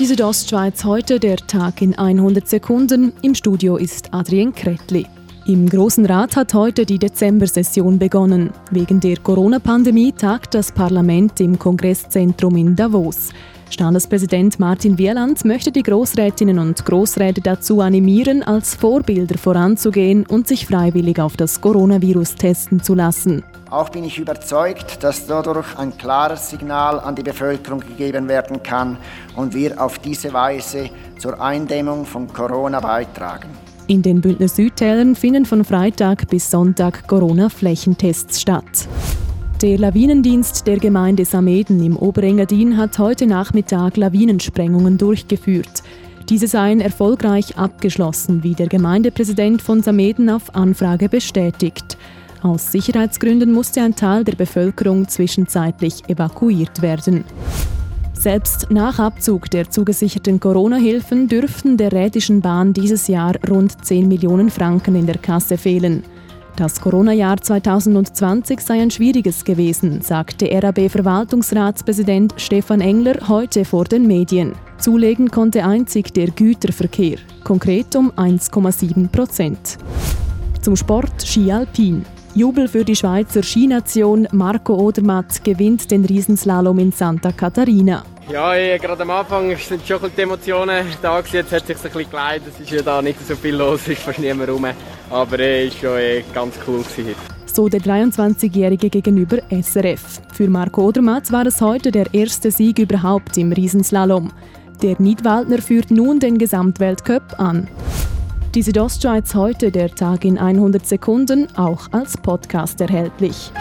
Die Südostschweiz heute, der Tag in 100 Sekunden. Im Studio ist Adrien Kretli. Im Großen Rat hat heute die Dezember-Session begonnen. Wegen der Corona-Pandemie tagt das Parlament im Kongresszentrum in Davos. Standespräsident Martin Wieland möchte die Großrätinnen und Großräte dazu animieren, als Vorbilder voranzugehen und sich freiwillig auf das Coronavirus testen zu lassen. Auch bin ich überzeugt, dass dadurch ein klares Signal an die Bevölkerung gegeben werden kann und wir auf diese Weise zur Eindämmung von Corona beitragen. In den Bündner Südtälern finden von Freitag bis Sonntag Corona-Flächentests statt. Der Lawinendienst der Gemeinde Sameden im Oberengadin hat heute Nachmittag Lawinensprengungen durchgeführt. Diese seien erfolgreich abgeschlossen, wie der Gemeindepräsident von Sameden auf Anfrage bestätigt. Aus Sicherheitsgründen musste ein Teil der Bevölkerung zwischenzeitlich evakuiert werden. Selbst nach Abzug der zugesicherten Corona-Hilfen dürften der Rätischen Bahn dieses Jahr rund 10 Millionen Franken in der Kasse fehlen. Das Corona-Jahr 2020 sei ein schwieriges gewesen, sagte RAB-Verwaltungsratspräsident Stefan Engler heute vor den Medien. Zulegen konnte einzig der Güterverkehr, konkret um 1,7 Prozent. Zum Sport Ski Alpin. Jubel für die Schweizer Skination. Marco Odermatt gewinnt den Riesenslalom in Santa Catarina. Ja, ich, gerade am Anfang sind schon die Emotionen da gewesen. Jetzt hat sich ein bisschen geleitet. Es ist ja da nicht so viel los, ist fast niemand rum. Aber es war schon eh, ganz cool gewesen. So der 23-Jährige gegenüber SRF. Für Marco Odermatt war es heute der erste Sieg überhaupt im Riesenslalom. Der Niedwaldner führt nun den Gesamtweltcup an. Die Südostschweiz heute, der Tag in 100 Sekunden, auch als Podcast erhältlich.